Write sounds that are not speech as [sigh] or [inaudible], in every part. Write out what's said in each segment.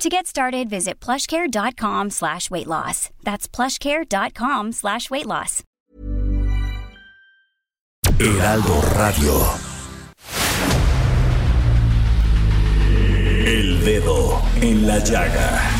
To get started, visit plushcare.com slash weight loss. That's plushcare.com slash weight loss. Heraldo Radio. El dedo en la llaga.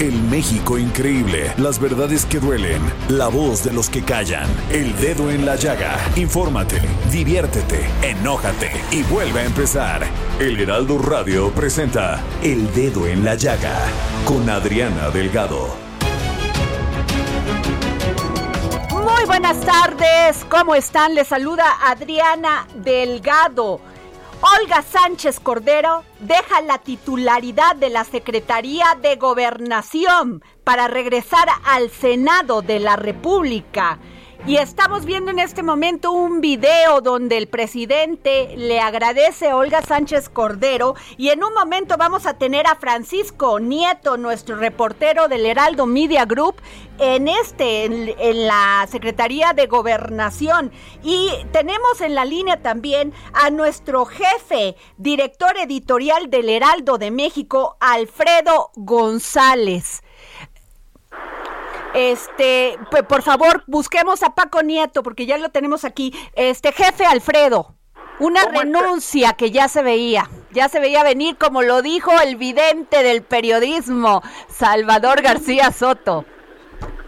El México increíble, las verdades que duelen, la voz de los que callan, el dedo en la llaga. Infórmate, diviértete, enójate y vuelve a empezar. El Heraldo Radio presenta El Dedo en la Llaga con Adriana Delgado. Muy buenas tardes, ¿cómo están? Les saluda Adriana Delgado. Olga Sánchez Cordero deja la titularidad de la Secretaría de Gobernación para regresar al Senado de la República. Y estamos viendo en este momento un video donde el presidente le agradece a Olga Sánchez Cordero y en un momento vamos a tener a Francisco Nieto, nuestro reportero del Heraldo Media Group, en este, en, en, la Secretaría de Gobernación. Y tenemos en la línea también a nuestro jefe, director editorial del Heraldo de México, Alfredo González. Este, pues, por favor, busquemos a Paco Nieto, porque ya lo tenemos aquí. Este, jefe Alfredo, una renuncia que ya se veía, ya se veía venir, como lo dijo el vidente del periodismo, Salvador García Soto.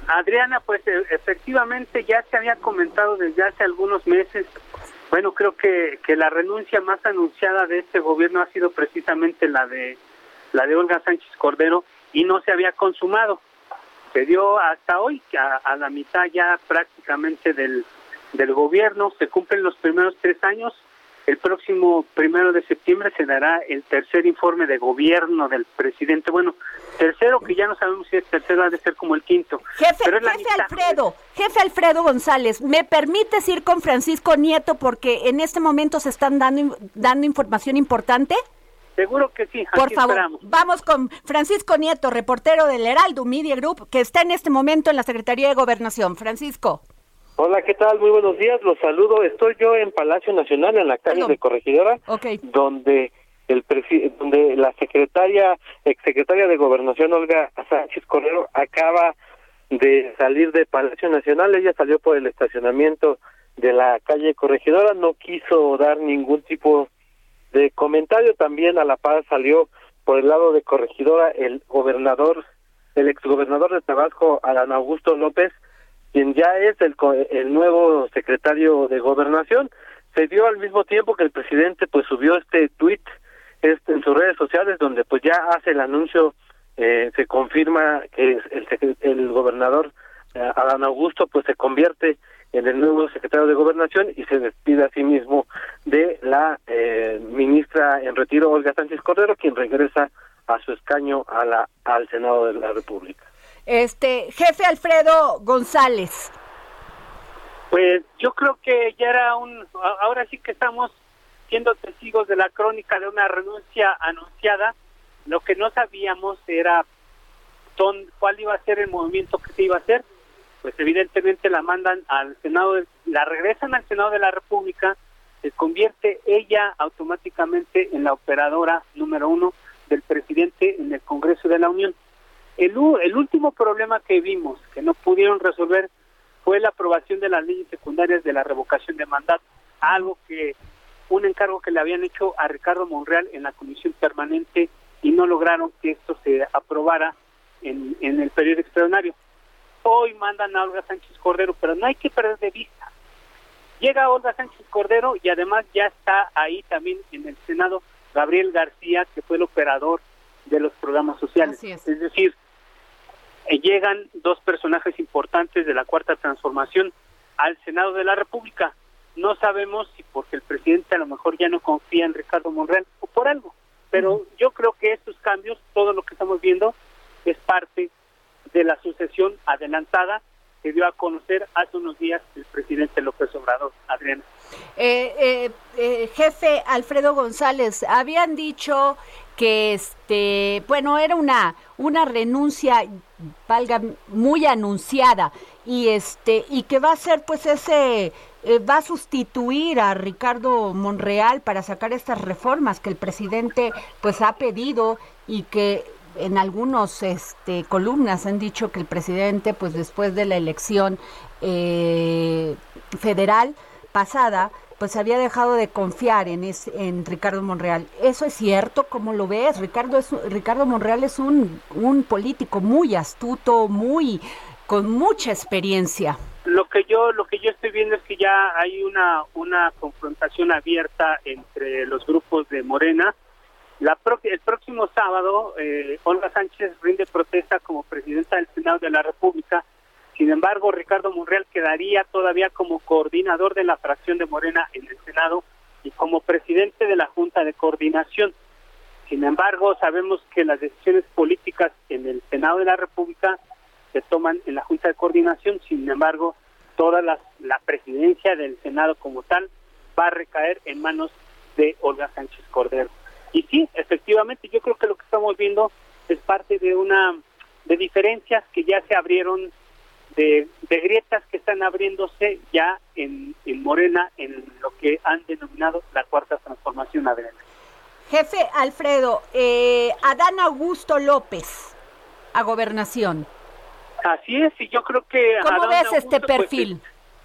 Adriana, pues e, efectivamente ya se había comentado desde hace algunos meses. Bueno, creo que, que la renuncia más anunciada de este gobierno ha sido precisamente la de la de Olga Sánchez Cordero y no se había consumado se dio hasta hoy, a, a la mitad ya prácticamente del, del gobierno, se cumplen los primeros tres años, el próximo primero de septiembre se dará el tercer informe de gobierno del presidente. Bueno, tercero que ya no sabemos si es tercero, ha de ser como el quinto. Jefe, jefe Alfredo, jefe Alfredo González, ¿me permites ir con Francisco Nieto porque en este momento se están dando, dando información importante? Seguro que sí. Por favor, vamos con Francisco Nieto, reportero del Heraldo Media Group, que está en este momento en la Secretaría de Gobernación. Francisco. Hola, ¿qué tal? Muy buenos días, los saludo. Estoy yo en Palacio Nacional, en la calle de Corregidora, donde el donde la secretaria, exsecretaria de Gobernación, Olga Sánchez Correro, acaba de salir de Palacio Nacional. Ella salió por el estacionamiento de la calle Corregidora, no quiso dar ningún tipo de comentario también a la paz salió por el lado de corregidora el gobernador, el exgobernador de Tabasco, Alan Augusto López, quien ya es el, el nuevo secretario de gobernación. Se dio al mismo tiempo que el presidente pues subió este tuit este, en sus redes sociales donde pues ya hace el anuncio, eh, se confirma que el, el gobernador eh, Adán Augusto pues se convierte en el nuevo secretario de Gobernación y se despide a sí mismo de la eh, ministra en retiro Olga Sánchez Cordero, quien regresa a su escaño a la al Senado de la República. Este jefe Alfredo González. Pues yo creo que ya era un ahora sí que estamos siendo testigos de la crónica de una renuncia anunciada. Lo que no sabíamos era cuál iba a ser el movimiento que se iba a hacer pues evidentemente la mandan al Senado, la regresan al Senado de la República, se convierte ella automáticamente en la operadora número uno del presidente en el Congreso de la Unión. El, el último problema que vimos, que no pudieron resolver, fue la aprobación de las leyes secundarias de la revocación de mandato, algo que, un encargo que le habían hecho a Ricardo Monreal en la comisión permanente y no lograron que esto se aprobara en, en el periodo extraordinario hoy mandan a Olga Sánchez Cordero, pero no hay que perder de vista. Llega Olga Sánchez Cordero y además ya está ahí también en el Senado Gabriel García, que fue el operador de los programas sociales. Es. es. decir, eh, llegan dos personajes importantes de la cuarta transformación al Senado de la República. No sabemos si porque el presidente a lo mejor ya no confía en Ricardo Monreal o por algo, pero yo creo que estos cambios, todo lo que estamos viendo, es parte de la sucesión adelantada que dio a conocer hace unos días el presidente López Obrador, Adriana. Eh, eh, eh, jefe Alfredo González, habían dicho que este, bueno, era una una renuncia valga muy anunciada y este y que va a ser pues ese va a sustituir a Ricardo Monreal para sacar estas reformas que el presidente pues ha pedido y que en algunos este, columnas han dicho que el presidente, pues después de la elección eh, federal pasada, pues había dejado de confiar en, en Ricardo Monreal. ¿Eso es cierto? ¿Cómo lo ves? Ricardo, es, Ricardo Monreal es un, un político muy astuto, muy con mucha experiencia. Lo que yo lo que yo estoy viendo es que ya hay una una confrontación abierta entre los grupos de Morena la el próximo sábado, eh, Olga Sánchez rinde protesta como presidenta del Senado de la República. Sin embargo, Ricardo Monreal quedaría todavía como coordinador de la fracción de Morena en el Senado y como presidente de la Junta de Coordinación. Sin embargo, sabemos que las decisiones políticas en el Senado de la República se toman en la Junta de Coordinación. Sin embargo, toda la presidencia del Senado como tal va a recaer en manos de Olga Sánchez Cordero. Y sí, efectivamente, yo creo que lo que estamos viendo es parte de una de diferencias que ya se abrieron, de, grietas que están abriéndose ya en, Morena, en lo que han denominado la cuarta transformación adelante. Jefe Alfredo, eh, Adán Augusto López, a gobernación. Así es, y yo creo que... ¿Cómo ves este pues, perfil?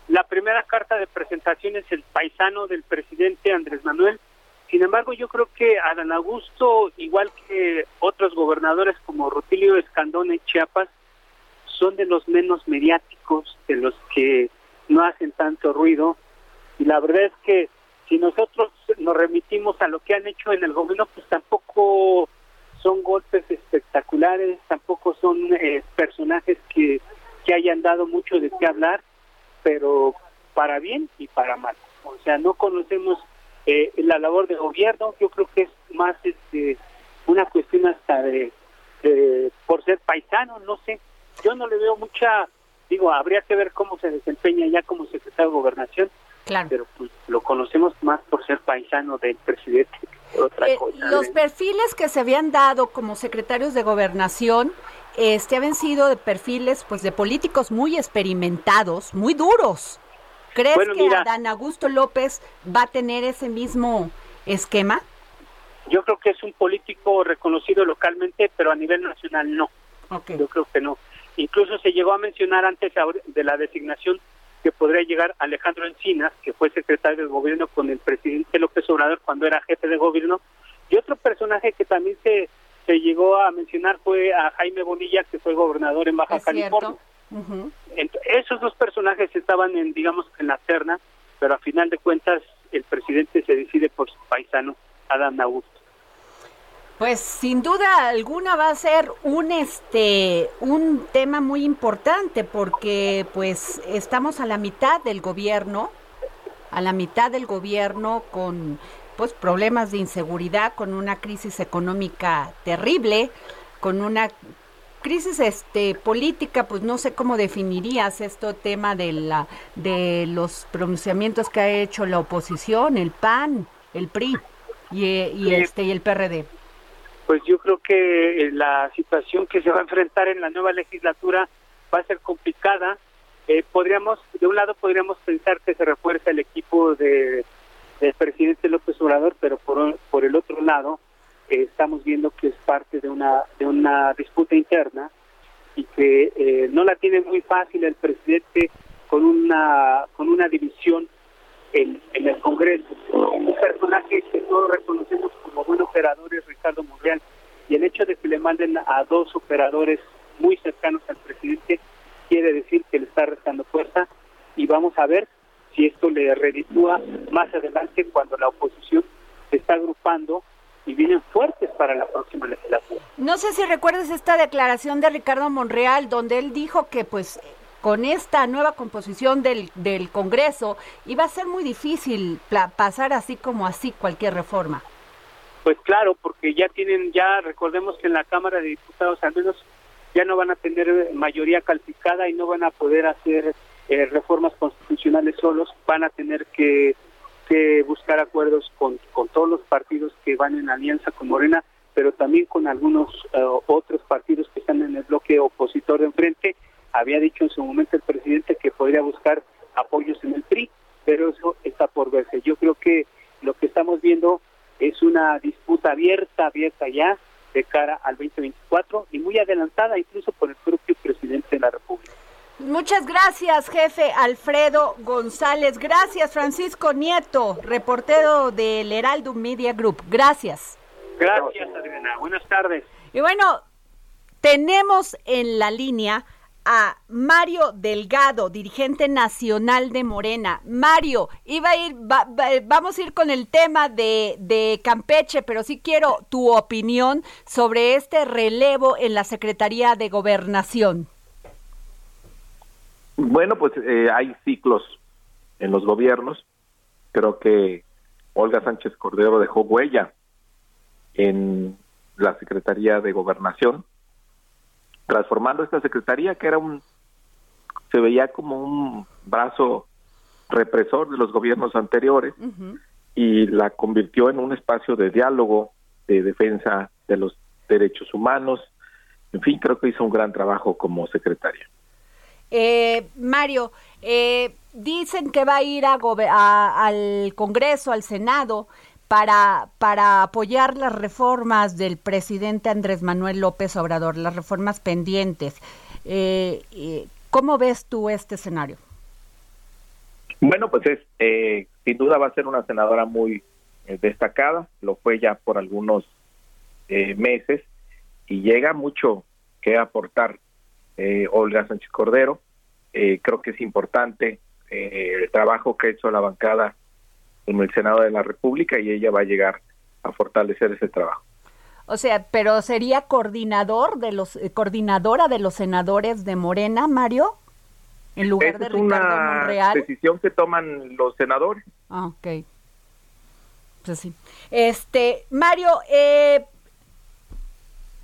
la primera carta de presentación es el paisano del presidente Andrés Manuel, sin embargo, yo creo que Adán Augusto, igual que otros gobernadores como Rutilio Escandón en Chiapas, son de los menos mediáticos, de los que no hacen tanto ruido. Y la verdad es que si nosotros nos remitimos a lo que han hecho en el gobierno, pues tampoco son golpes espectaculares, tampoco son eh, personajes que, que hayan dado mucho de qué hablar, pero para bien y para mal. O sea, no conocemos eh, la labor de gobierno, yo creo que es más este, una cuestión hasta de, por ser paisano, no sé, yo no le veo mucha, digo, habría que ver cómo se desempeña ya como secretario de gobernación, claro. pero pues lo conocemos más por ser paisano del presidente. Otra eh, los perfiles que se habían dado como secretarios de gobernación este habían sido de perfiles pues de políticos muy experimentados, muy duros, ¿Crees que Adán Augusto López va a tener ese mismo esquema? Yo creo que es un político reconocido localmente, pero a nivel nacional no. Yo creo que no. Incluso se llegó a mencionar antes de la designación que podría llegar Alejandro Encinas, que fue secretario de gobierno con el presidente López Obrador cuando era jefe de gobierno. Y otro personaje que también se, se llegó a mencionar fue a Jaime Bonilla, que fue gobernador en Baja California esos dos personajes estaban en, digamos, en la terna, pero a final de cuentas el presidente se decide por su paisano, Adán Augusto. Pues sin duda alguna va a ser un este un tema muy importante porque pues estamos a la mitad del gobierno, a la mitad del gobierno con pues problemas de inseguridad, con una crisis económica terrible, con una crisis este política, pues no sé cómo definirías esto tema de la de los pronunciamientos que ha hecho la oposición, el PAN, el PRI y, este y el PRD. Pues yo creo que eh, la situación que se va a enfrentar en la nueva legislatura va a ser complicada. Eh, podríamos, de un lado podríamos pensar que se refuerza el equipo de del presidente López Obrador, pero por, por el otro lado, estamos viendo que es parte de una de una disputa interna y que eh, no la tiene muy fácil el presidente con una con una división en, en el Congreso. Un personaje que todos reconocemos como buen operador es Ricardo Monreal y el hecho de que le manden a dos operadores muy cercanos al presidente quiere decir que le está restando fuerza y vamos a ver si esto le reditúa más adelante cuando la oposición se está agrupando y vienen fuertes para la próxima legislatura. No sé si recuerdas esta declaración de Ricardo Monreal, donde él dijo que pues con esta nueva composición del, del Congreso iba a ser muy difícil pasar así como así cualquier reforma. Pues claro, porque ya tienen, ya recordemos que en la Cámara de Diputados al menos ya no van a tener mayoría calificada y no van a poder hacer eh, reformas constitucionales solos, van a tener que, que buscar acuerdos con, con todos los partidos que van en alianza con Morena, pero también con algunos eh, otros partidos que están en el bloque opositor de enfrente. Había dicho en su momento el presidente que podría buscar apoyos en el PRI, pero eso está por verse. Yo creo que lo que estamos viendo es una disputa abierta, abierta ya, de cara al 2024 y muy adelantada incluso por el propio presidente de la República. Muchas gracias, jefe Alfredo González. Gracias, Francisco Nieto, reportero del Heraldo Media Group. Gracias. Gracias, Adriana. Buenas tardes. Y bueno, tenemos en la línea a Mario Delgado, dirigente nacional de Morena. Mario, iba a ir, vamos a ir con el tema de, de, Campeche, pero sí quiero tu opinión sobre este relevo en la Secretaría de Gobernación. Bueno, pues eh, hay ciclos en los gobiernos. Creo que Olga Sánchez Cordero dejó huella en la Secretaría de Gobernación transformando esta secretaría que era un se veía como un brazo represor de los gobiernos anteriores y la convirtió en un espacio de diálogo, de defensa de los derechos humanos. En fin, creo que hizo un gran trabajo como secretaria. Eh, Mario, eh, dicen que va a ir a, al Congreso, al Senado, para, para apoyar las reformas del presidente Andrés Manuel López Obrador, las reformas pendientes. Eh, eh, ¿Cómo ves tú este escenario? Bueno, pues es, eh, sin duda va a ser una senadora muy destacada, lo fue ya por algunos meses y llega mucho que aportar Olga Sánchez Cordero. creo que es importante el trabajo que ha hecho la bancada en el Senado de la República y ella va a llegar a fortalecer ese trabajo. O sea, pero sería coordinador de los eh, coordinadora de los senadores de Morena, Mario, en lugar de Ricardo Monreal. decisión que toman los senadores. Ah, ok. Pues sí. Este, Mario, eh,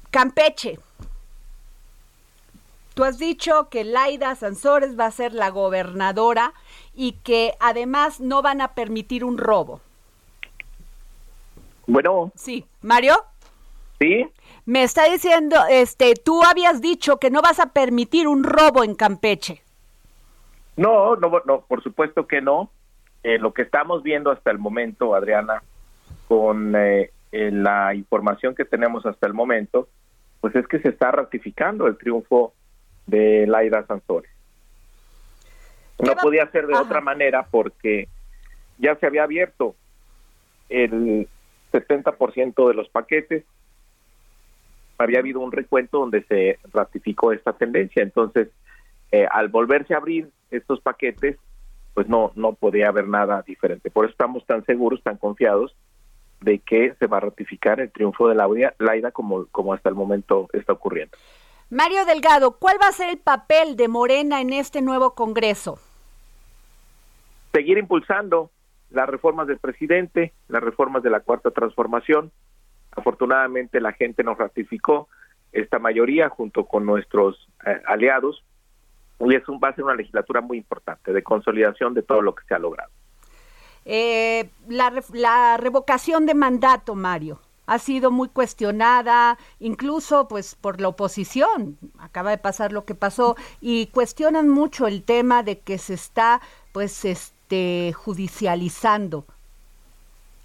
Campeche. Tú has dicho que Laida Sansores va a ser la gobernadora y que además no van a permitir un robo. Bueno. Sí, Mario. Sí. Me está diciendo, este, tú habías dicho que no vas a permitir un robo en Campeche. No, no, no, por supuesto que no. Eh, lo que estamos viendo hasta el momento, Adriana, con eh, la información que tenemos hasta el momento, pues es que se está ratificando el triunfo de Laida Sansores. No podía ser de otra manera porque ya se había abierto el 70% de los paquetes. Había habido un recuento donde se ratificó esta tendencia. Entonces, eh, al volverse a abrir estos paquetes, pues no, no podía haber nada diferente. Por eso estamos tan seguros, tan confiados de que se va a ratificar el triunfo de la Laida como, como hasta el momento está ocurriendo. Mario Delgado, ¿cuál va a ser el papel de Morena en este nuevo Congreso? Seguir impulsando las reformas del presidente, las reformas de la cuarta transformación. Afortunadamente la gente nos ratificó esta mayoría junto con nuestros eh, aliados y es un, va a ser una legislatura muy importante de consolidación de todo lo que se ha logrado. Eh, la revocación de mandato, Mario ha sido muy cuestionada, incluso pues por la oposición. Acaba de pasar lo que pasó y cuestionan mucho el tema de que se está pues este judicializando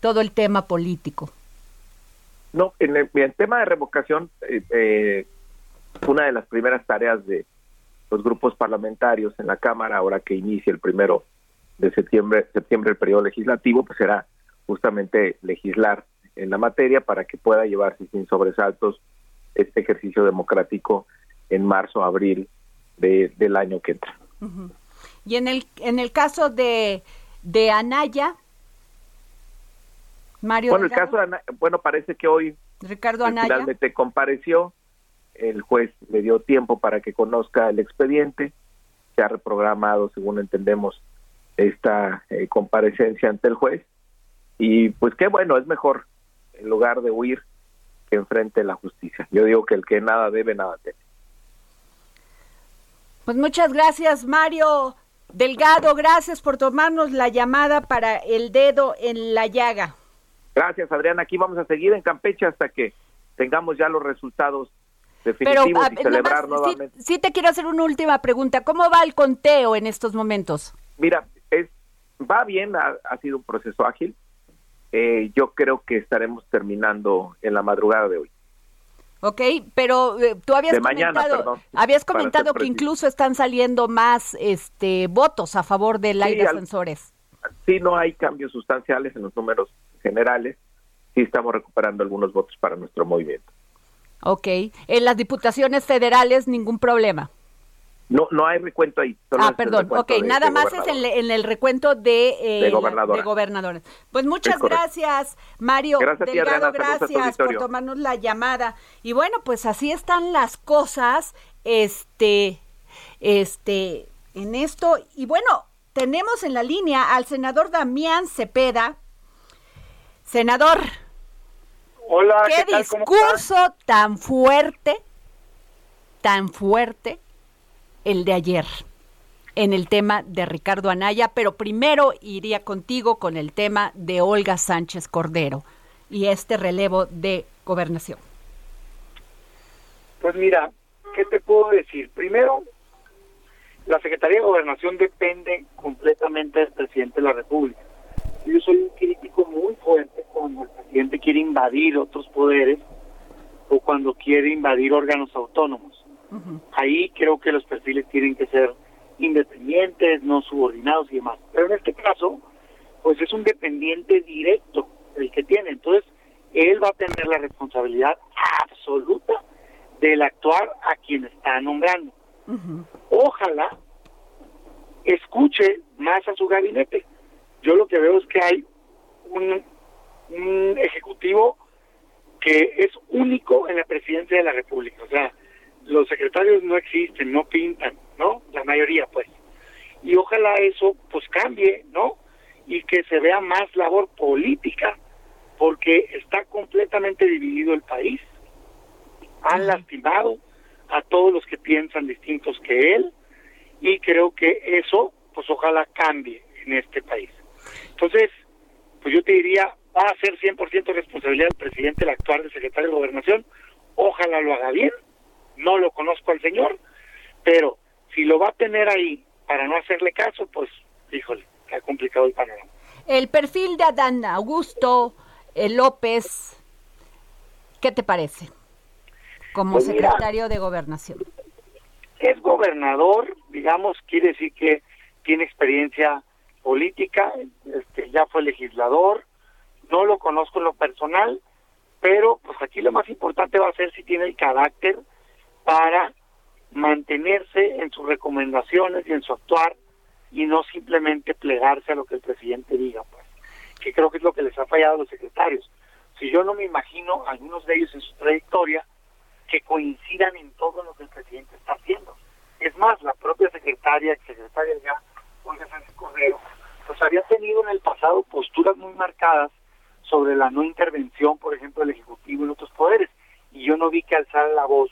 todo el tema político. No, en el, tema de revocación, eh, eh, una de las primeras tareas de los grupos parlamentarios en la Cámara, ahora que inicia el primero de septiembre, septiembre el periodo legislativo, pues será justamente legislar en la materia para que pueda llevarse sin sobresaltos este ejercicio democrático en marzo, abril de, del año que entra. Y en el, en el caso de, de Anaya. Mario bueno, el caso bueno, parece que hoy Ricardo Anaya finalmente compareció, el juez le dio tiempo para que conozca el expediente, se ha reprogramado, según entendemos, esta eh, comparecencia ante el juez y pues qué bueno, es mejor en lugar de huir que enfrente la justicia. Yo digo que el que nada debe, nada teme. Pues muchas gracias, Mario Delgado. Gracias por tomarnos la llamada para el dedo en la llaga. Gracias, Adriana. Aquí vamos a seguir en Campeche hasta que tengamos ya los resultados definitivos y celebrar nuevamente. Sí, te quiero hacer una última pregunta. ¿Cómo va el conteo en estos momentos? Mira, es va bien, ha, sido un proceso ágil. Eh, yo creo que estaremos terminando en la madrugada de hoy. Ok, pero eh, tú habías comentado, habías comentado que incluso están saliendo más este votos a favor del aire ascensores. Sí, no hay cambios sustanciales en los números generales. Sí estamos recuperando algunos votos para nuestro movimiento. Ok, en las diputaciones federales ningún problema. No, no hay recuento ahí. ah, perdón. Ok, nada más es en, el recuento de, eh, gobernadores. Pues muchas gracias, Mario. Gracias, Delgado, gracias por tomarnos la llamada. Y bueno, pues así están las cosas, este, este, en esto. Y bueno, tenemos en la línea al senador Damián Cepeda. Senador. Hola. ¿Qué, discurso tan fuerte, tan fuerte el de ayer en el tema de Ricardo Anaya, pero primero iría contigo con el tema de Olga Sánchez Cordero y este relevo de gobernación. Pues mira, ¿qué te puedo decir? Primero, la Secretaría de Gobernación depende completamente del presidente de la República. Yo soy un crítico muy fuerte cuando el presidente quiere invadir otros poderes o cuando quiere invadir órganos autónomos. Ahí creo que los perfiles tienen que ser independientes, no subordinados y demás. Pero en este caso, pues es un dependiente directo el que tiene. Entonces, él va a tener la responsabilidad absoluta del actuar a quien está nombrando. Ojalá escuche más a su gabinete. Yo lo que veo es que hay un, un ejecutivo que es único en la presidencia de la República. O sea, los secretarios no existen, no pintan, ¿no? La mayoría, pues. Y ojalá eso, pues, cambie, ¿no? Y que se vea más labor política, porque está completamente dividido el país. Han lastimado a todos los que piensan distintos que él, y creo que eso, pues, ojalá cambie en este país. Entonces, pues yo te diría, va a ser 100% responsabilidad del presidente el actuar del secretario de Gobernación, ojalá lo haga bien, no lo conozco al señor, pero si lo va a tener ahí para no hacerle caso, pues, híjole, ha complicado el panorama. El perfil de Adán Augusto eh, López, ¿qué te parece? Como pues secretario de gobernación. Es gobernador, digamos, quiere decir que tiene experiencia política, este, ya fue legislador, no lo conozco en lo personal, pero pues aquí lo más importante va a ser si tiene el carácter para mantenerse en sus recomendaciones y en su actuar y no simplemente plegarse a lo que el presidente diga, pues, que creo que es lo que les ha fallado a los secretarios. Si yo no me imagino algunos de ellos en su trayectoria que coincidan en todo lo que el presidente está haciendo. Es más, la propia secretaria, secretaria ya, Olga Sánchez Cordero, pues había tenido en el pasado posturas muy marcadas sobre la no intervención, por ejemplo, del Ejecutivo en otros poderes, y yo no vi que alzara la voz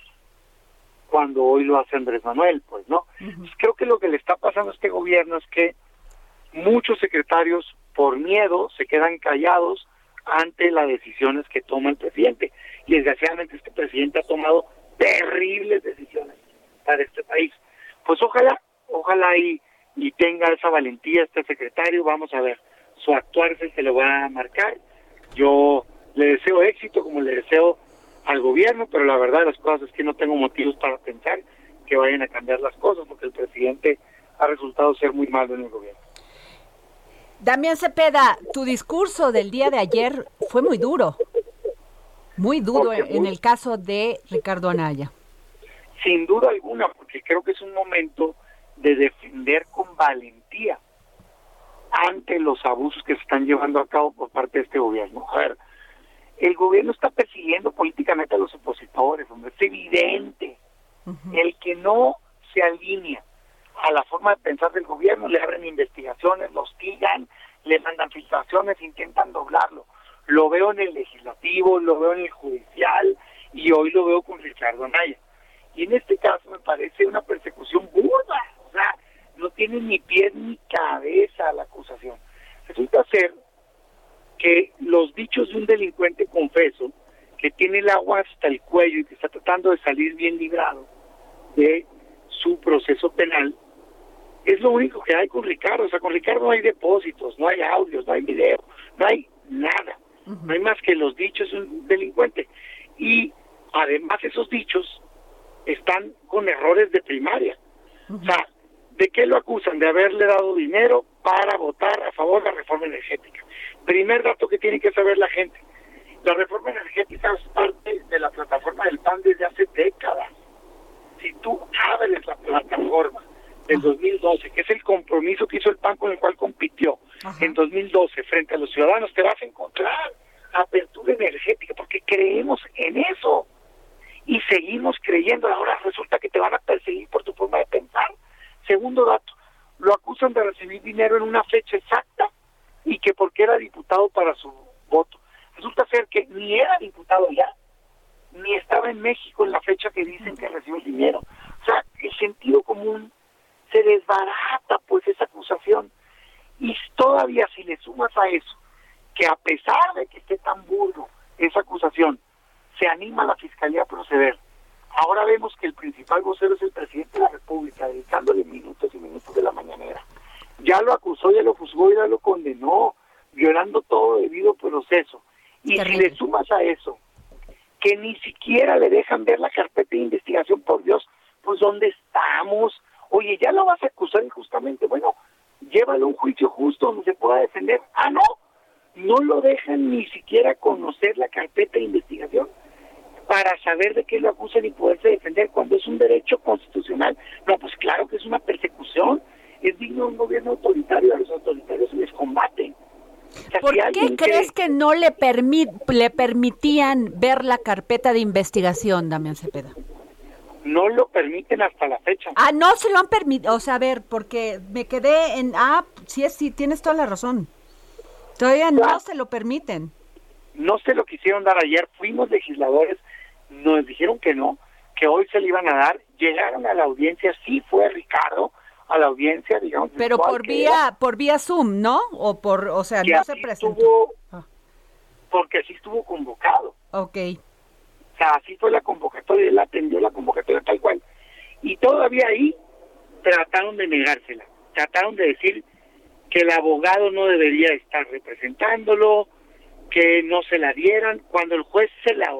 cuando hoy lo hace Andrés Manuel, pues no. Pues creo que lo que le está pasando a este gobierno es que muchos secretarios por miedo se quedan callados ante las decisiones que toma el presidente. Y desgraciadamente este presidente ha tomado terribles decisiones para este país. Pues ojalá, ojalá y, y tenga esa valentía este secretario, vamos a ver, su actuar que lo va a marcar. Yo le deseo éxito como le deseo al gobierno, pero la verdad de las cosas es que no tengo motivos para pensar que vayan a cambiar las cosas, porque el presidente ha resultado ser muy malo en el gobierno. Damián Cepeda, tu discurso del día de ayer fue muy duro, muy duro en el caso de Ricardo Anaya. Sin duda alguna, porque creo que es un momento de defender con valentía ante los abusos que se están llevando a cabo por parte de este gobierno. A ver, el gobierno está persiguiendo políticamente a los opositores, hombre, es evidente. El que no se alinea a la forma de pensar del gobierno, le abren investigaciones, lo hostigan, le mandan filtraciones, intentan doblarlo. Lo veo en el legislativo, lo veo en el judicial y hoy lo veo con Ricardo Anaya. Y en este caso me parece una persecución burda, o sea, no tiene ni pies ni cabeza la acusación. Resulta ser que los dichos de un delincuente confeso que tiene el agua hasta el cuello y que está tratando de salir bien librado de su proceso penal, es lo único que hay con Ricardo. O sea, con Ricardo no hay depósitos, no hay audios, no hay video, no hay nada. No hay más que los dichos de un delincuente. Y además esos dichos están con errores de primaria. O sea, ¿de qué lo acusan? De haberle dado dinero para votar a favor de la reforma energética. Primer dato que tiene que saber la gente. La reforma energética es parte de la plataforma del PAN desde hace décadas. Si tú abres la plataforma del 2012, que es el compromiso que hizo el PAN con el cual compitió en 2012 frente a los ciudadanos, te vas a encontrar apertura energética, porque creemos en eso y seguimos creyendo. Ahora resulta que te van a perseguir por tu forma de pensar. Segundo dato, lo acusan de recibir dinero en una fecha exacta y que porque era diputado para su voto. Resulta ser que ni era diputado ya, ni estaba en México en la fecha que dicen que recibió el dinero. O sea, el sentido común se desbarata pues esa acusación. Y todavía si le sumas a eso, que a pesar de que esté tan burdo esa acusación, se anima a la Fiscalía a proceder. Ahora vemos que el principal vocero es el presidente de la República, dedicándole minutos y minutos de la mañanera. Ya lo acusó, ya lo juzgó y ya lo condenó, violando todo debido proceso. Y si le sumas a eso, que ni siquiera le dejan ver la carpeta de investigación, por Dios, pues ¿dónde estamos? Oye, ya lo vas a acusar injustamente. Bueno, llévalo a un juicio justo donde se pueda defender. Ah, no, no lo dejan ni siquiera conocer la carpeta de investigación para saber de qué lo acusan y poderse defender cuando es un derecho constitucional. No, pues claro que es una persecución. Es digno de un gobierno autoritario, a los autoritarios se les combate. ¿Por qué crees que no le, le permitían ver la carpeta de investigación, Damián Cepeda? No lo permiten hasta la fecha. Ah, no se lo han permitido. O sea, a ver, porque me quedé en. Ah, sí, sí, tienes toda la razón. Todavía no se lo permiten. No se lo quisieron dar ayer. Fuimos legisladores, nos dijeron que no, que hoy se le iban a dar. Llegaron a la audiencia, sí fue Ricardo a la audiencia, digamos. Pero por vía por vía Zoom, ¿no? O por, o sea, no se presentó. Ah. Porque así estuvo convocado. Ok. O sea, así fue la convocatoria, él atendió la convocatoria tal cual. Y todavía ahí trataron de negársela. Trataron de decir que el abogado no debería estar representándolo, que no se la dieran, cuando el juez se la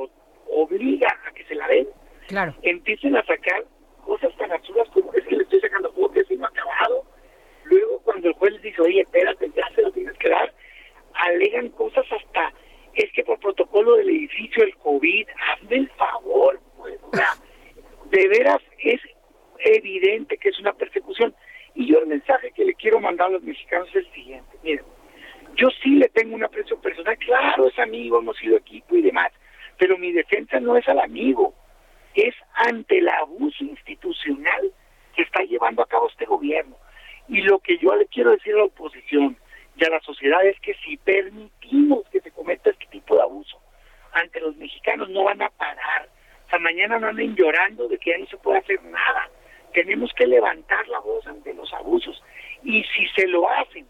obliga a que se la den, claro. empiecen a sacar cosas tan absurdas como es que le estoy sacando fotos y no ha acabado. Luego cuando el juez les dice, oye, espérate, ya se lo tienes que dar, alegan cosas hasta, es que por protocolo del edificio, el COVID, hazme el favor, pues, o sea, [laughs] de veras es evidente que es una persecución. Y yo el mensaje que le quiero mandar a los mexicanos es el siguiente. Miren, yo sí le tengo un aprecio personal, claro, es amigo, hemos sido equipo y demás, pero mi defensa no es al amigo, es ante el abuso institucional que está llevando a cabo este gobierno. Y lo que yo le quiero decir a la oposición y a la sociedad es que si permitimos que se cometa este tipo de abuso ante los mexicanos, no van a parar. O sea, mañana no anden llorando de que ya no se puede hacer nada tenemos que levantar la voz ante los abusos. Y si se lo hacen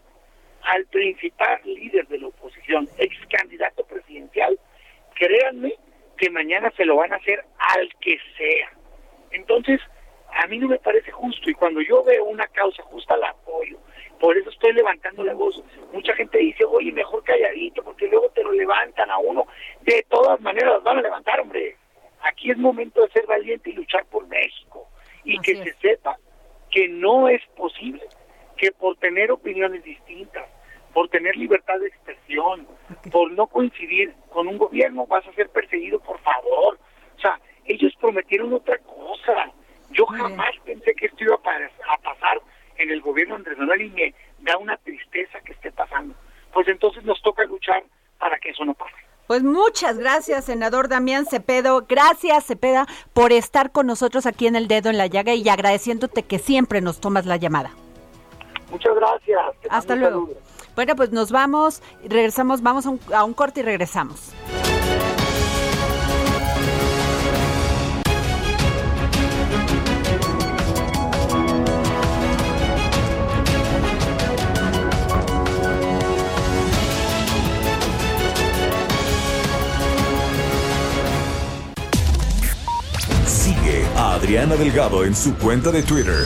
al principal líder de la oposición, ex candidato presidencial, créanme que mañana se lo van a hacer al que sea. Entonces, a mí no me parece justo y cuando yo veo una causa justa la apoyo. Por eso estoy levantando la voz. Mucha gente dice, oye, mejor calladito, porque luego te lo levantan a uno. De todas maneras, van a levantar, hombre. Aquí es momento de ser valiente y luchar por México y que se sepa que no es posible que por tener opiniones distintas, por tener libertad de expresión, por no coincidir con un gobierno, vas a ser perseguido, por favor. O sea, ellos prometieron otra cosa. Yo jamás pensé que esto iba a, pasar en el gobierno Andrés Manuel y me da una tristeza que esté pues entonces nos toca luchar para que eso no pase. Pues muchas gracias, senador Damián Cepedo. Gracias, Cepeda, por estar con nosotros aquí en el dedo en la llaga y agradeciéndote que siempre nos tomas la llamada. Muchas gracias. Hasta luego. Bueno, pues nos vamos, regresamos, vamos a un, a corte y regresamos. Adriana Delgado en su cuenta de Twitter.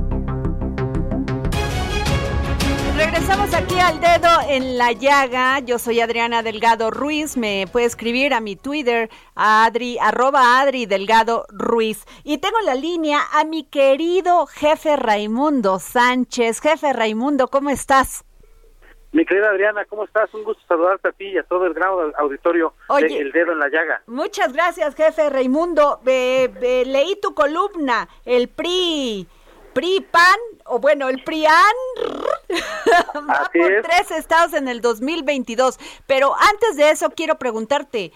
Regresamos aquí al dedo en la llaga. Yo soy Adriana Delgado Ruiz. Me puede escribir a mi Twitter, Adri, arroba Adri Delgado Ruiz. Y tengo la línea a mi querido jefe Raimundo Sánchez. Jefe Raimundo, ¿cómo estás? Mi querida Adriana, ¿cómo estás? Un gusto saludarte a ti y a todo el gran auditorio de El Dedo en la Llaga. Muchas gracias, jefe Raimundo. leí tu columna, el PRI PRI, PAN, o bueno, el PRIAN [laughs] va por tres estados en el 2022. Pero antes de eso, quiero preguntarte,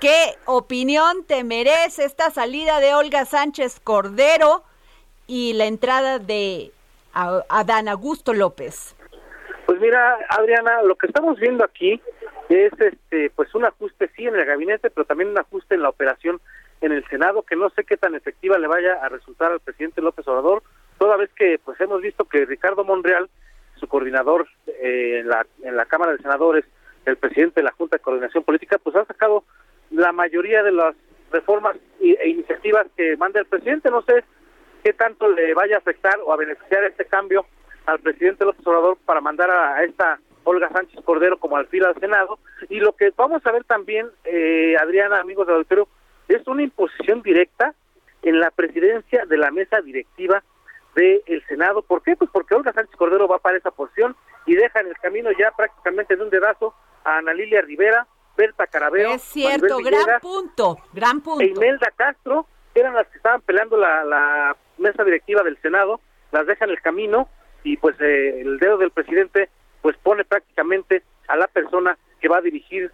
¿qué opinión te merece esta salida de Olga Sánchez Cordero y la entrada de Adán Augusto López? Pues mira, Adriana, lo que estamos viendo aquí es este pues un ajuste sí en el gabinete, pero también un ajuste en la operación en el Senado que no sé qué tan efectiva le vaya a resultar al presidente López Obrador toda vez que pues hemos visto que Ricardo Monreal, su coordinador eh, en, la, en la Cámara de Senadores, el presidente de la Junta de Coordinación Política, pues ha sacado la mayoría de las reformas e iniciativas que manda el presidente. No sé qué tanto le vaya a afectar o a beneficiar este cambio al presidente López Obrador para mandar a, esta Olga Sánchez Cordero como alfil al Senado. Y lo que vamos a ver también, eh, Adriana, amigos del auditorio, es una imposición directa en la presidencia de la mesa directiva del Senado. ¿Por qué? Pues porque Olga Sánchez Cordero va para esa porción y deja en el camino ya prácticamente de un dedazo a Ana Lilia Rivera, Berta Carabeo. Es cierto, gran punto, gran punto. E Imelda Castro, eran las que estaban peleando la, la mesa directiva del Senado, las deja en el camino y pues eh, el dedo del presidente pues pone prácticamente a la persona que va a dirigir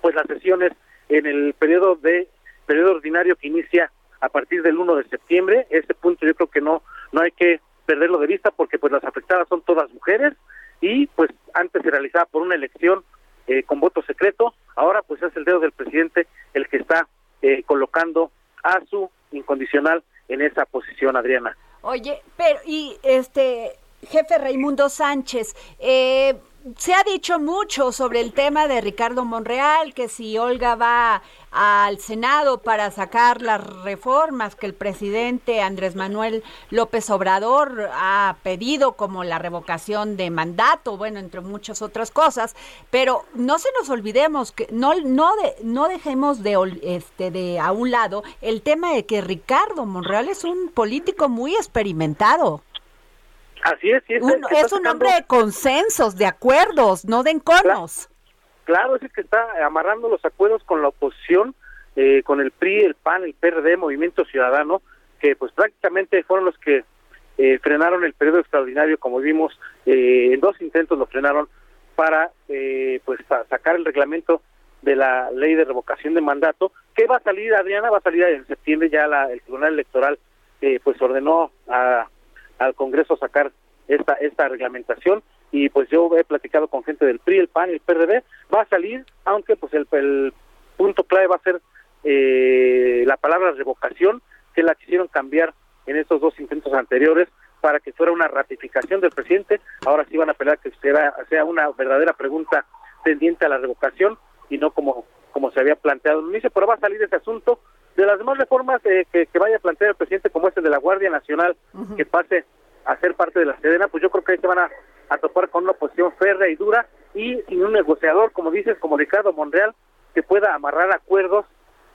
pues las sesiones en el periodo de periodo ordinario que inicia a partir del 1 de septiembre. Ese punto yo creo que no no hay que perderlo de vista porque pues las afectadas son todas mujeres y pues antes se realizaba por una elección eh, con voto secreto, ahora pues es el dedo del presidente el que está eh, colocando a su incondicional en esa posición, Adriana. Oye, pero y este jefe Raimundo Sánchez, eh, se ha dicho mucho sobre el tema de Ricardo Monreal, que si Olga va al Senado para sacar las reformas que el presidente Andrés Manuel López Obrador ha pedido, como la revocación de mandato, bueno, entre muchas otras cosas, pero no se nos olvidemos que no no de, no dejemos de este de a un lado el tema de que Ricardo Monreal es un político muy experimentado. Así es, es, un hombre de consensos, de acuerdos, no de enconos. Claro, es que está amarrando los acuerdos con la oposición, eh, con el PRI, el PAN, el PRD, Movimiento Ciudadano, que pues prácticamente fueron los que eh, frenaron el periodo extraordinario, como vimos, eh, en dos intentos lo frenaron para pues sacar el reglamento de la ley de revocación de mandato, que va a salir, Adriana, va a salir en septiembre, ya la, el Tribunal Electoral pues ordenó a al Congreso sacar esta esta reglamentación y pues yo he platicado con gente del PRI, el PAN y el PRD, va a salir, aunque pues el, punto clave va a ser eh, la palabra revocación, que la quisieron cambiar en estos dos intentos anteriores para que fuera una ratificación del presidente, ahora sí van a pelear que sea, sea una verdadera pregunta tendiente a la revocación y no como, como se había planteado en inicio, pero va a salir ese asunto. De las demás reformas eh, que, que, vaya a plantear el presidente, como este de la Guardia Nacional, que pase a ser parte de la Sedena, pues yo creo que ahí se van a, a topar con una oposición férrea y dura y sin un negociador, como dices, como Ricardo Monreal, que pueda amarrar acuerdos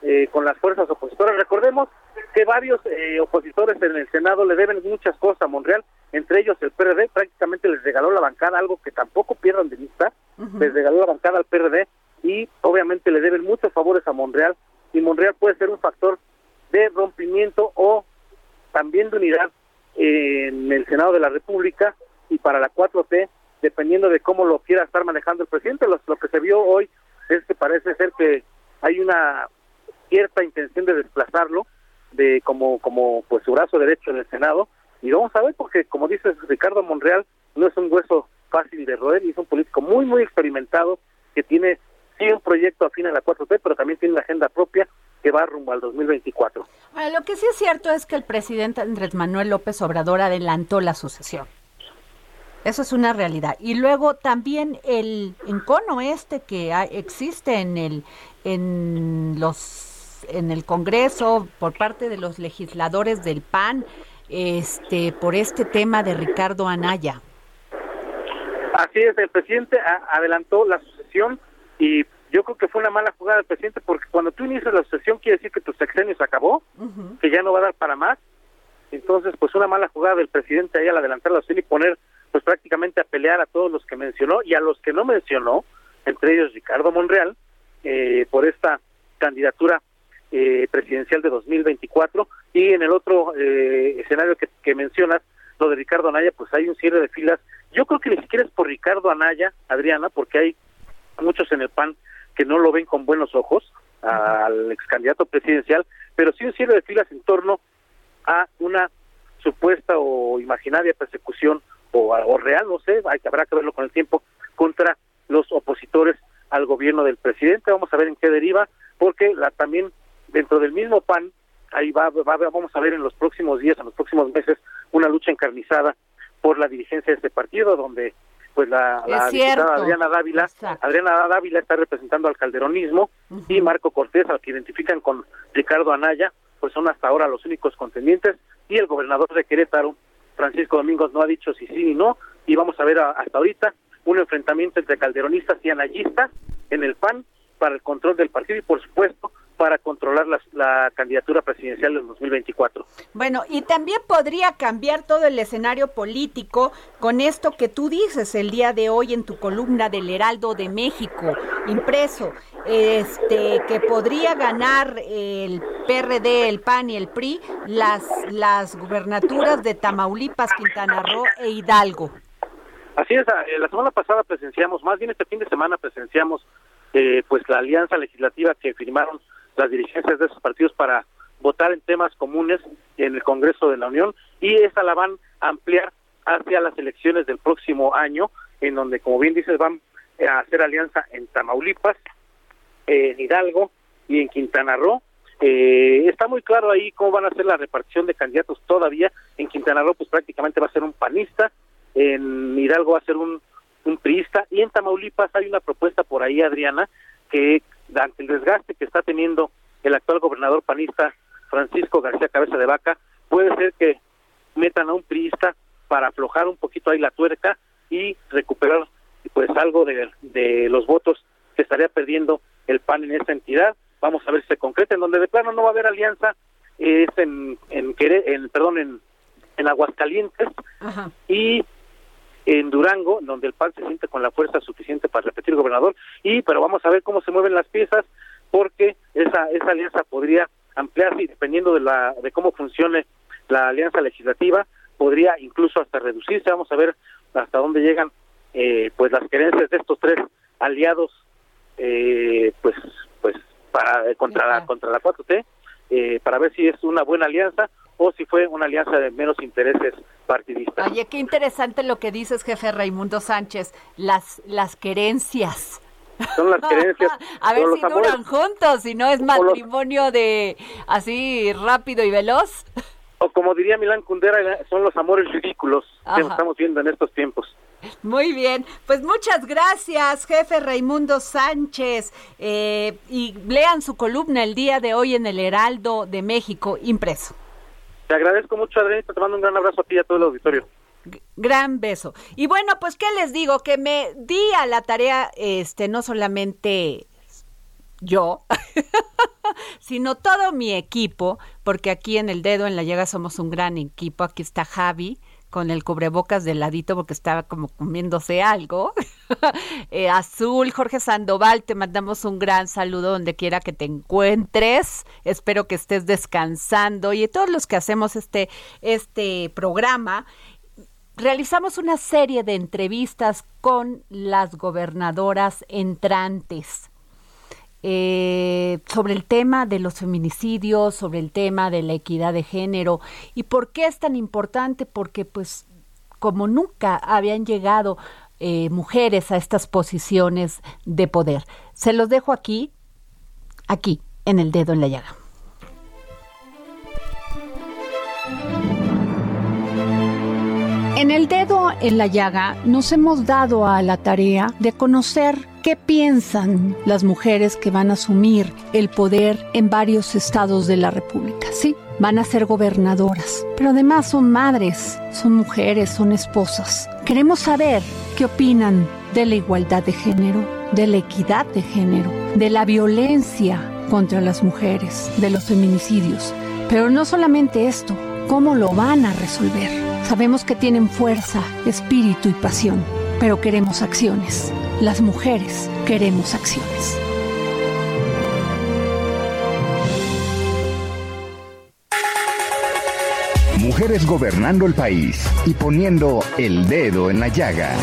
eh, con las fuerzas opositoras. Recordemos que varios eh, opositores en el Senado le deben muchas cosas a Monreal, entre ellos el PRD, prácticamente les regaló la bancada, algo que tampoco pierdan de vista, les regaló la bancada al PRD y obviamente le deben muchos favores a Monreal y Monreal puede ser un factor de rompimiento o también de unidad en el Senado de la República y para la 4T, dependiendo de cómo lo quiera estar manejando el presidente. Lo, que se vio hoy es que parece ser que hay una cierta intención de desplazarlo de como como pues su brazo derecho en el Senado y vamos a ver porque como dices Ricardo Monreal no es un hueso fácil de roer y es un político muy muy experimentado que tiene sí un proyecto afín a la 4T pero también tiene una agenda propia que va rumbo al 2024. Bueno, lo que sí es cierto es que el presidente Andrés Manuel López Obrador adelantó la sucesión. Eso es una realidad. Y luego también el encono este que existe en el en los en el Congreso por parte de los legisladores del PAN este por este tema de Ricardo Anaya. Así es, el presidente adelantó la sucesión y yo creo que fue una mala jugada del presidente porque cuando tú inicias la sucesión quiere decir que tu sexenio se acabó, que ya no va a dar para más. Entonces, pues una mala jugada del presidente ahí al adelantar la sucesión y poner pues prácticamente a pelear a todos los que mencionó y a los que no mencionó, entre ellos Ricardo Monreal, eh, por esta candidatura eh, presidencial de 2024 y en el otro eh, escenario que, que mencionas, lo de Ricardo Anaya, pues hay un cierre de filas. Yo creo que ni siquiera es por Ricardo Anaya, Adriana, porque hay muchos en el PAN que no lo ven con buenos ojos al ex candidato presidencial, pero sí un cierre de filas en torno a una supuesta o imaginaria persecución o, real, no sé, hay, habrá que verlo con el tiempo, contra los opositores al gobierno del presidente. Vamos a ver en qué deriva, porque la, también dentro del mismo PAN, ahí va, va, vamos a ver en los próximos días, en los próximos meses, una lucha encarnizada por la dirigencia de este partido, donde pues la, diputada Adriana Dávila, Adriana Dávila está representando al calderonismo y Marco Cortés, al que identifican con Ricardo Anaya, pues son hasta ahora los únicos contendientes. Y el gobernador de Querétaro, Francisco Domingos no ha dicho si sí ni no, y vamos a ver hasta ahorita un enfrentamiento entre calderonistas y anayistas en el PAN para el control del partido y por supuesto para controlar la, candidatura presidencial del 2024. Bueno, y también podría cambiar todo el escenario político con esto que tú dices el día de hoy en tu columna del Heraldo de México, impreso, este que podría ganar el PRD, el PAN y el PRI las las gubernaturas de Tamaulipas, Quintana Roo e Hidalgo. Así es, eh, la semana pasada presenciamos, más bien este fin de semana presenciamos eh, pues la alianza legislativa que firmaron las dirigencias de esos partidos para votar en temas comunes en el Congreso de la Unión y esa la van a ampliar hacia las elecciones del próximo año, en donde, como bien dices, van a hacer alianza en Tamaulipas, en Hidalgo y en Quintana Roo. Eh, está muy claro ahí cómo van a ser la repartición de candidatos todavía. En Quintana Roo, pues prácticamente va a ser un panista, en Hidalgo va a ser un, un priista, y en Tamaulipas hay una propuesta por ahí, Adriana, que ante el desgaste que está teniendo el actual gobernador panista Francisco García Cabeza de Vaca, puede ser que metan a un priista para aflojar un poquito ahí la tuerca y recuperar pues algo de, de los votos que estaría perdiendo el PAN en esta entidad. Vamos a ver si se concreta, en donde de plano no va a haber alianza, es en, en, en perdón, en, en Aguascalientes. Y en Durango, donde el PAN se siente con la fuerza suficiente para repetir gobernador, y pero vamos a ver cómo se mueven las piezas, porque esa, esa alianza podría ampliarse y dependiendo de, la, de cómo funcione la alianza legislativa, podría incluso hasta reducirse, vamos a ver hasta dónde llegan eh, pues las creencias de estos tres aliados eh, pues pues para contra la contra la 4T eh, para ver si es una buena alianza o si fue una alianza de menos intereses partidista. Oye, qué interesante lo que dices, jefe Raimundo Sánchez, las, las querencias. Son las querencias. [laughs] a ver si duran juntos, si no es matrimonio de así rápido y veloz. O como diría Milán Kundera, son los amores ridículos que estamos viendo en estos tiempos. Muy bien, pues muchas gracias, jefe Raimundo Sánchez. Eh, y lean su columna el día de hoy en el Heraldo de México, impreso. Te agradezco mucho, Adriana, te mando un gran abrazo a ti y a todo el auditorio. Gran beso. Y bueno, pues qué les digo, que me di a la tarea, este, no solamente yo, [laughs] sino todo mi equipo, porque aquí en el dedo en la llaga somos un gran equipo. Aquí está Javi, con el cubrebocas de ladito porque estaba como comiéndose algo. [laughs] Eh, Azul, Jorge Sandoval, te mandamos un gran saludo donde quiera que te encuentres. Espero que estés descansando y todos los que hacemos este, este programa. Realizamos una serie de entrevistas con las gobernadoras entrantes eh, sobre el tema de los feminicidios, sobre el tema de la equidad de género. ¿Y por qué es tan importante? Porque pues como nunca habían llegado eh, mujeres a estas posiciones de poder. Se los dejo aquí, aquí, en el dedo en la llaga. En el dedo en la llaga nos hemos dado a la tarea de conocer qué piensan las mujeres que van a asumir el poder en varios estados de la República. Sí, van a ser gobernadoras, pero además son madres, son mujeres, son esposas. Queremos saber qué opinan de la igualdad de género, de la equidad de género, de la violencia contra las mujeres, de los feminicidios. Pero no solamente esto, ¿cómo lo van a resolver? Sabemos que tienen fuerza, espíritu y pasión, pero queremos acciones. Las mujeres queremos acciones. Mujeres gobernando el país y poniendo el dedo en la llaga.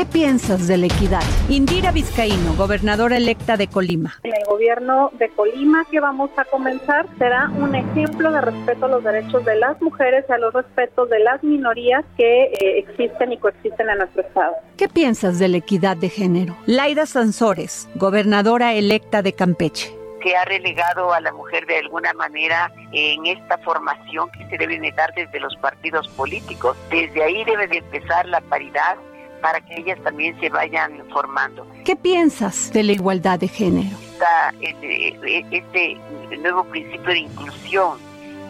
¿Qué piensas de la equidad? Indira Vizcaíno, gobernadora electa de Colima. En el gobierno de Colima que vamos a comenzar será un ejemplo de respeto a los derechos de las mujeres y a los respetos de las minorías que eh, existen y coexisten en nuestro estado. ¿Qué piensas de la equidad de género? Laida Sansores, gobernadora electa de Campeche que ha relegado a la mujer de alguna manera en esta formación que se debe dar desde los partidos políticos. Desde ahí debe de empezar la paridad para que ellas también se vayan formando. ¿Qué piensas de la igualdad de género? Está este nuevo principio de inclusión,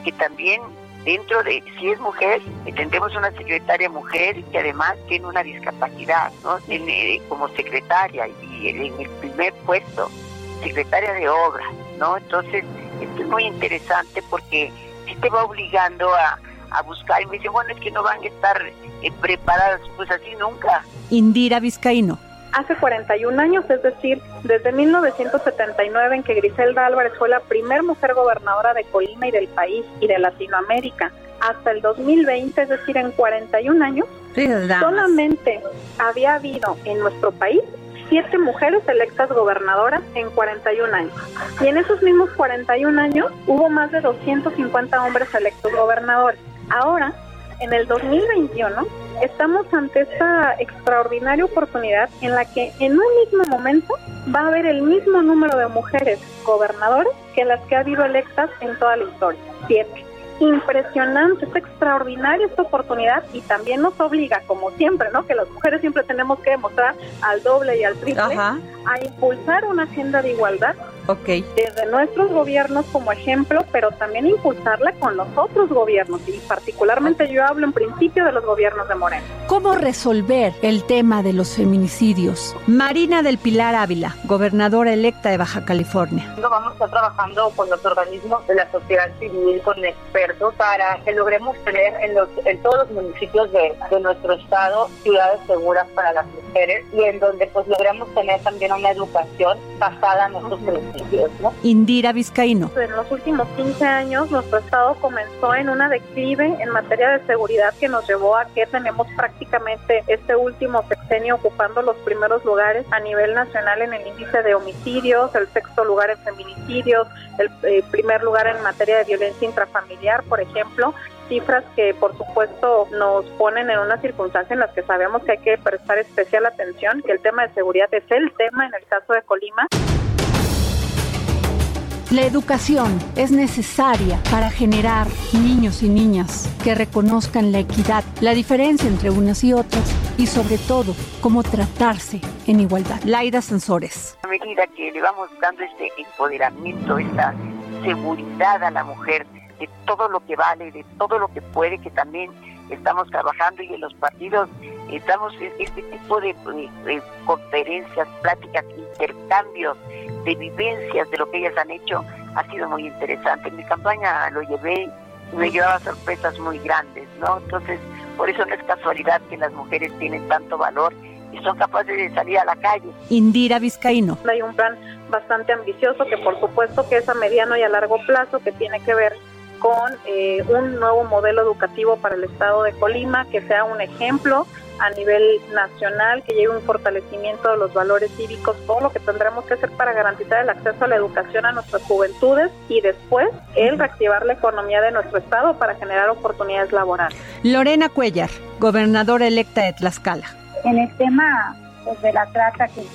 que también dentro de, si es mujer, tendremos una secretaria mujer que además tiene una discapacidad, ¿no? Tiene como secretaria y en el primer puesto, secretaria de obras, ¿no? Entonces, esto es muy interesante porque sí te va obligando a, a buscar y me dice, bueno, es que no van a estar eh, preparadas, pues así nunca. Indira Vizcaíno. Hace 41 años, es decir, desde 1979 en que Griselda Álvarez fue la primera mujer gobernadora de Colima y del país y de Latinoamérica, hasta el 2020, es decir, en 41 años, solamente había habido en nuestro país siete mujeres electas gobernadoras en 41 años. Y en esos mismos 41 años hubo más de 250 hombres electos gobernadores. Ahora, en el 2021, estamos ante esta extraordinaria oportunidad en la que en un mismo momento va a haber el mismo número de mujeres gobernadoras que las que ha habido electas en toda la historia, siete. Impresionante, es extraordinaria esta oportunidad y también nos obliga, como siempre, ¿no? Que las mujeres siempre tenemos que demostrar al doble y al triple a impulsar una agenda de igualdad desde nuestros gobiernos como ejemplo, pero también impulsarla con los otros gobiernos y particularmente yo hablo en principio de los gobiernos de Moreno. ¿Cómo resolver el tema de los feminicidios? Marina del Pilar Ávila, gobernadora electa de Baja California. Vamos a estar trabajando con los organismos de la sociedad civil, con expertos, para que logremos tener en, los, en todos los municipios de, de nuestro estado ciudades seguras para las mujeres y en donde pues logremos tener también una educación basada en nuestros principios. ¿No? Indira Vizcaíno. En los últimos 15 años nuestro estado comenzó en una declive en materia de seguridad que nos llevó a que tenemos prácticamente este último sexenio ocupando los primeros lugares a nivel nacional en el índice de homicidios, el sexto lugar en feminicidios, el eh, primer lugar en materia de violencia intrafamiliar, por ejemplo, cifras que por supuesto nos ponen en una circunstancia en las que sabemos que hay que prestar especial atención, que el tema de seguridad es el tema en el caso de Colima. La educación es necesaria para generar niños y niñas que reconozcan la equidad, la diferencia entre unas y otras y sobre todo cómo tratarse en igualdad. Laida Sansores. A medida que le vamos dando este empoderamiento, esta seguridad a la mujer, de todo lo que vale, de todo lo que puede, que también estamos trabajando y en los partidos estamos en este tipo de, conferencias, pláticas, intercambios de vivencias de lo que ellas han hecho, ha sido muy interesante. En mi campaña lo llevé y me llevaba sorpresas muy grandes, ¿no? Entonces, por eso no es casualidad que las mujeres tienen tanto valor y son capaces de salir a la calle. Indira Vizcaíno. Hay un plan bastante ambicioso que por supuesto que es a mediano y a largo plazo, que tiene que ver con eh, un nuevo modelo educativo para el estado de Colima, que sea un ejemplo a nivel nacional, que lleve un fortalecimiento de los valores cívicos, todo lo que tendremos que hacer para garantizar el acceso a la educación a nuestras juventudes y después el reactivar la economía de nuestro estado para generar oportunidades laborales. Lorena Cuellar, gobernadora electa de Tlaxcala. En el tema pues, de la trata, que es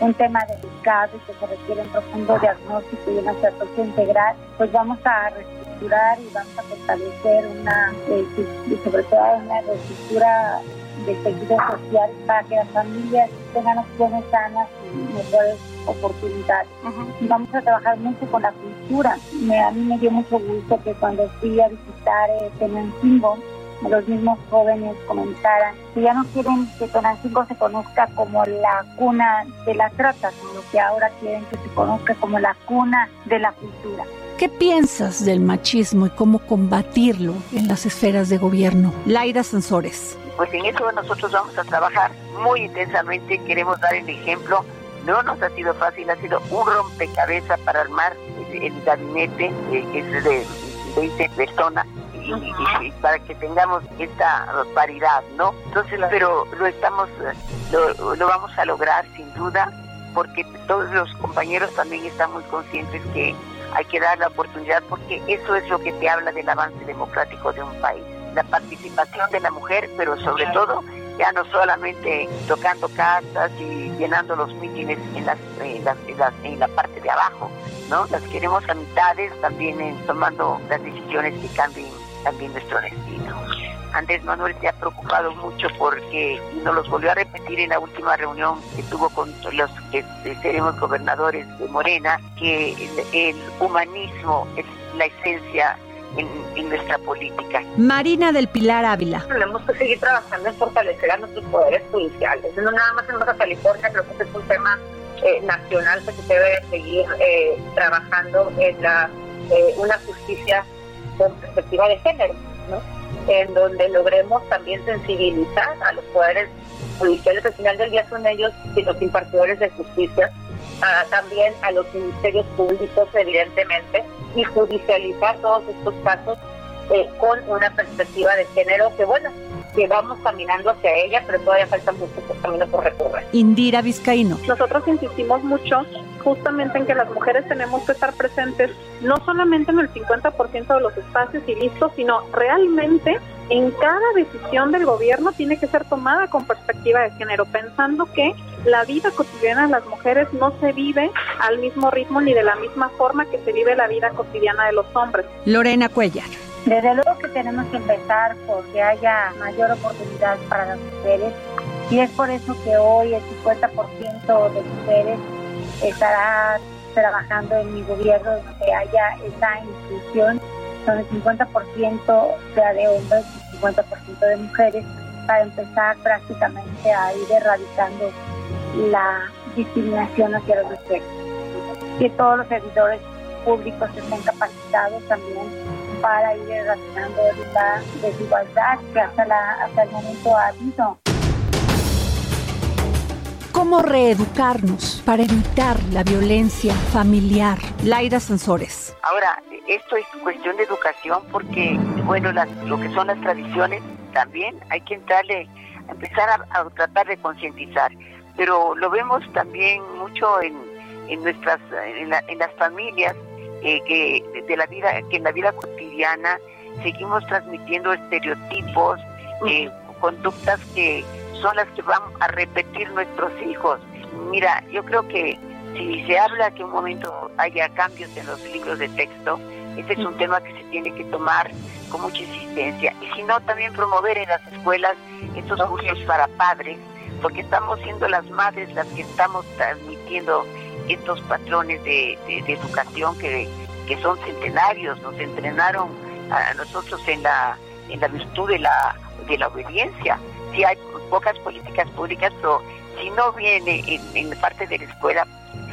un, tema delicado y que se requiere un profundo diagnóstico y una estrategia integral, pues vamos a reestructurar y vamos a fortalecer una, eh, y sobre todo una reestructura de tejido social para que las familias tengan opciones sanas y mejores oportunidades. Vamos a trabajar mucho con la cultura. Me, a mí me dio mucho gusto que cuando fui a visitar eh, Tenancingo, los mismos jóvenes comentaran que ya no quieren que Tonancingo se conozca como la cuna de la trata, sino que ahora quieren que se conozca como la cuna de la cultura. ¿Qué piensas del machismo y cómo combatirlo en las esferas de gobierno? Laida Sansores. Pues en eso nosotros vamos a trabajar muy intensamente, queremos dar el ejemplo. No nos ha sido fácil, ha sido un rompecabezas para armar el, gabinete eh, que es de 20 personas y, para que tengamos esta paridad, ¿no? Entonces, pero lo estamos, lo, lo vamos a lograr sin duda, porque todos los compañeros también están muy conscientes que hay que dar la oportunidad, porque eso es lo que te habla del avance democrático de un país, la participación de la mujer, pero sobre todo ya no solamente tocando casas y llenando los mítines en, las, en, las, en, la parte de abajo, ¿no? Las queremos a mitades también en, tomando las decisiones que cambien también nuestro destino. Andrés Manuel se ha preocupado mucho porque, y nos los volvió a repetir en la última reunión que tuvo con los que seremos gobernadores de Morena, que el, humanismo es la esencia en, nuestra política. Marina del Pilar Ávila. Tenemos que seguir trabajando en fortalecer a nuestros poderes judiciales. No nada más en Baja California, creo que es un tema eh, nacional que se debe seguir eh, trabajando en la, eh, una justicia con perspectiva de género, ¿no? en donde logremos también sensibilizar a los poderes judiciales. Al final del día son ellos y los impartidores de justicia, también a los ministerios públicos, evidentemente, y judicializar todos estos casos eh, con una perspectiva de género que, bueno, que vamos caminando hacia ella, pero todavía falta mucho camino por recorrer. Indira Vizcaíno. Nosotros insistimos mucho justamente en que las mujeres tenemos que estar presentes no solamente en el 50% de los espacios y listos, sino realmente en cada decisión del gobierno tiene que ser tomada con perspectiva de género, pensando que la vida cotidiana de las mujeres no se vive al mismo ritmo ni de la misma forma que se vive la vida cotidiana de los hombres. Lorena Cuellar. Desde luego que tenemos que empezar porque haya mayor oportunidad para las mujeres y es por eso que hoy el 50% de mujeres estará trabajando en mi gobierno que haya esa inclusión, son el 50% sea de hombres y 50% de mujeres, para empezar prácticamente a ir erradicando la discriminación hacia los mujeres. Que todos los servidores públicos estén capacitados también para ir erradicando la desigualdad que hasta, la, hasta el momento ha habido. Cómo reeducarnos para evitar la violencia familiar. Laida Sansores. Ahora, esto es cuestión de educación porque, bueno, lo que son las tradiciones también hay que entrarle, a empezar a, tratar de concientizar. Pero lo vemos también mucho en, en nuestras, en, las familias, eh, que de la vida, que en la vida cotidiana seguimos transmitiendo estereotipos, eh, conductas que son las que van a repetir nuestros hijos. Mira, yo creo que si se habla que un momento haya cambios en los libros de texto, este es un tema que se tiene que tomar con mucha insistencia. Y si no, también promover en las escuelas estos cursos para padres, porque estamos siendo las madres las que estamos transmitiendo estos patrones de, educación que, que son centenarios, nos entrenaron a nosotros en la, en la virtud de la, de la obediencia. Si hay pocas políticas públicas, pero si no viene en, en parte de la escuela,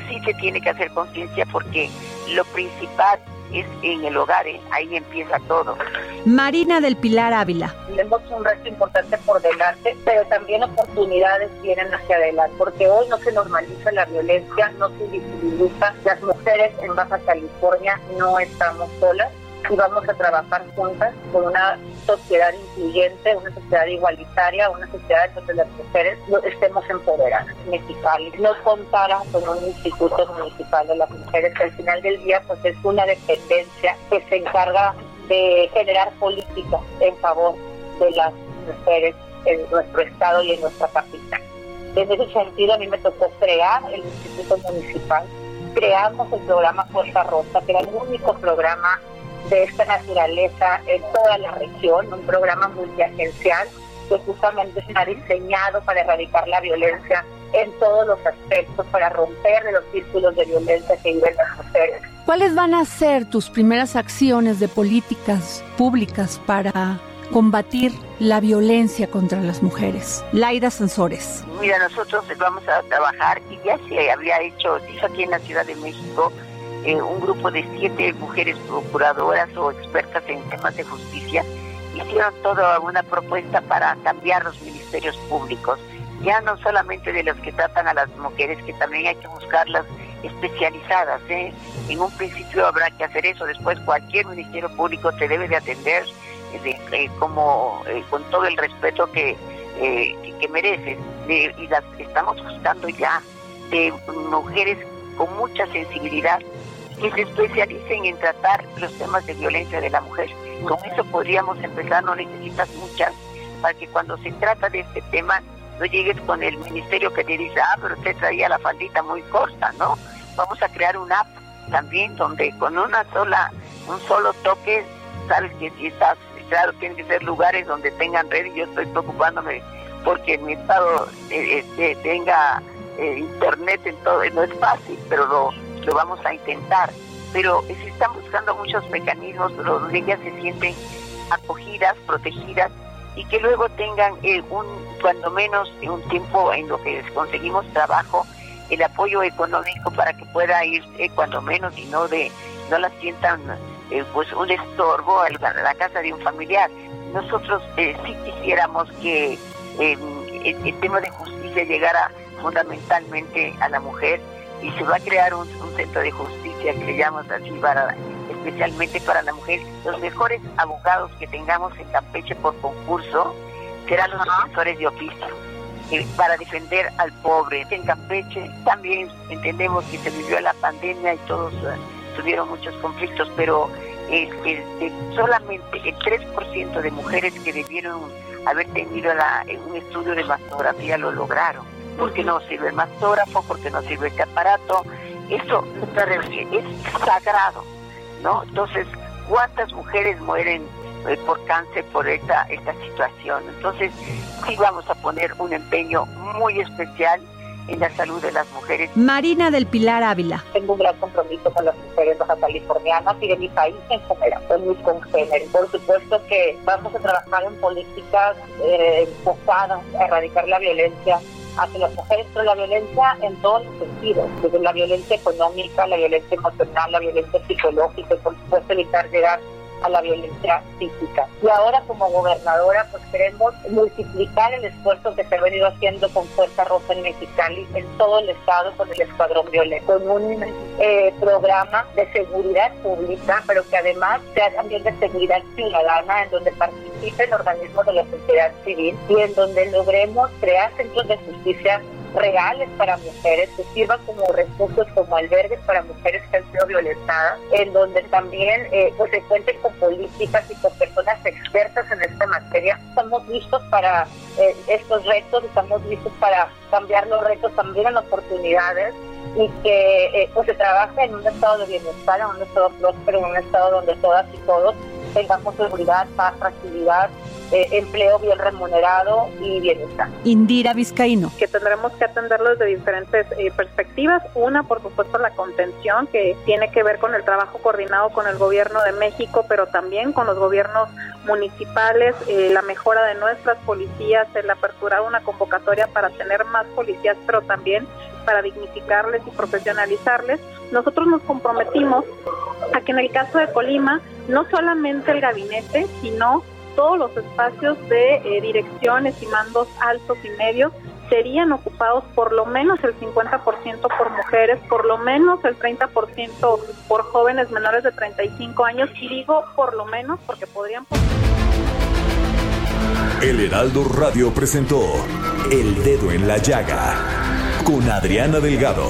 sí se tiene que hacer conciencia porque lo principal es en el hogar, ¿eh? ahí empieza todo. Marina del Pilar Ávila. Tenemos un reto importante por delante, pero también oportunidades vienen hacia adelante, porque hoy no se normaliza la violencia, no se visibiliza. Las mujeres en Baja California no estamos solas y vamos a trabajar juntas por una sociedad incluyente, una sociedad igualitaria, una sociedad donde las mujeres estemos empoderadas. Mexicali no contara con un instituto municipal de las mujeres que al final del día pues es una dependencia que se encarga de generar políticas en favor de las mujeres en nuestro estado y en nuestra capital. En ese sentido a mí me tocó crear el instituto municipal creamos el programa Fuerza Rosa, que era el único programa de esta naturaleza en toda la región, un programa multiagencial que justamente está diseñado para erradicar la violencia en todos los aspectos, para romper los círculos de violencia que viven las mujeres. ¿Cuáles van a ser tus primeras acciones de políticas públicas para combatir la violencia contra las mujeres? Laida Sansores. Mira, nosotros vamos a trabajar y ya se había hecho, hizo aquí en la Ciudad de México, eh, un grupo de siete mujeres procuradoras o expertas en temas de justicia hicieron toda una propuesta para cambiar los ministerios públicos, ya no solamente de los que tratan a las mujeres, que también hay que buscarlas especializadas. ¿eh? En un principio habrá que hacer eso, después cualquier ministerio público te debe de atender eh, como con todo el respeto que, que, mereces. y las estamos buscando ya de mujeres con mucha sensibilidad que se especialicen en tratar los temas de violencia de la mujer. Con eso podríamos empezar, no necesitas muchas, para que cuando se trata de este tema no llegues con el ministerio que te dice, ah, pero usted traía la faldita muy corta, ¿no? Vamos a crear una app también donde con una sola, un solo toque, sabes que si estás, claro, tienen que ser lugares donde tengan red yo estoy preocupándome porque mi estado eh, eh, tenga eh, internet en todo, no es fácil, pero lo lo vamos a intentar, pero se están buscando muchos mecanismos donde ellas se sienten acogidas, protegidas y que luego tengan eh, un, cuando menos un tiempo en lo que conseguimos trabajo, el apoyo económico para que pueda ir eh, cuando menos y no de no la sientan eh, pues un estorbo a la casa de un familiar. Nosotros sí quisiéramos que el tema de justicia llegara fundamentalmente a la mujer y se va a crear un, centro de justicia que le llamamos así para especialmente para la mujer. Los mejores abogados que tengamos en Campeche por concurso serán los defensores de oficio eh, para defender al pobre. En Campeche también entendemos que se vivió la pandemia y todos eh, tuvieron muchos conflictos, pero solamente el 3% de mujeres que debieron haber tenido un estudio de mastografía lo lograron porque no sirve el mastógrafo, porque no sirve este aparato. Eso es sagrado, ¿no? Entonces, ¿cuántas mujeres mueren eh, por cáncer por esta, esta situación? Entonces, sí vamos a poner un empeño muy especial en la salud de las mujeres. Marina del Pilar Ávila. Tengo un gran compromiso con las mujeres baja californianas y de mi país en general, con mis congéneres. Por supuesto que vamos a trabajar en políticas eh, enfocadas a erradicar la violencia hacia las mujeres, pero la violencia en todos los sentidos, desde la violencia económica, la violencia emocional, la violencia psicológica y por supuesto evitar llegar a la violencia física. Y ahora como gobernadora pues queremos multiplicar el esfuerzo que se ha venido haciendo con Fuerza Roja en Mexicali en todo el estado con el Escuadrón Violeta, con un eh, programa de seguridad pública, pero que además sea también de seguridad ciudadana en donde participen organismos de la sociedad civil y en donde logremos crear centros de justicia reales para mujeres que sirvan como refugios, como albergues para mujeres que han sido violentadas, en donde también eh, pues se cuenten con políticas y con personas expertas en esta materia. Estamos listos para eh, estos retos, estamos listos para cambiar los retos también en oportunidades y que eh, pues se trabaje en un estado de bienestar, en un estado próspero, en un estado donde todas y todos tengamos seguridad, paz, tranquilidad eh, empleo bien remunerado y bienestar. Indira Vizcaíno. Que tendremos que atenderlo desde diferentes eh, perspectivas. Una, por supuesto, la contención, que tiene que ver con el trabajo coordinado con el gobierno de México, pero también con los gobiernos municipales, eh, la mejora de nuestras policías, el aperturar una convocatoria para tener más policías, pero también para dignificarles y profesionalizarles. Nosotros nos comprometimos a que en el caso de Colima, no solamente el gabinete, sino todos los espacios de eh, direcciones y mandos altos y medios serían ocupados por lo menos el 50% por mujeres, por lo menos el 30% por jóvenes menores de 35 años, y digo por lo menos porque podrían... El Heraldo Radio presentó El Dedo en la Llaga con Adriana Delgado.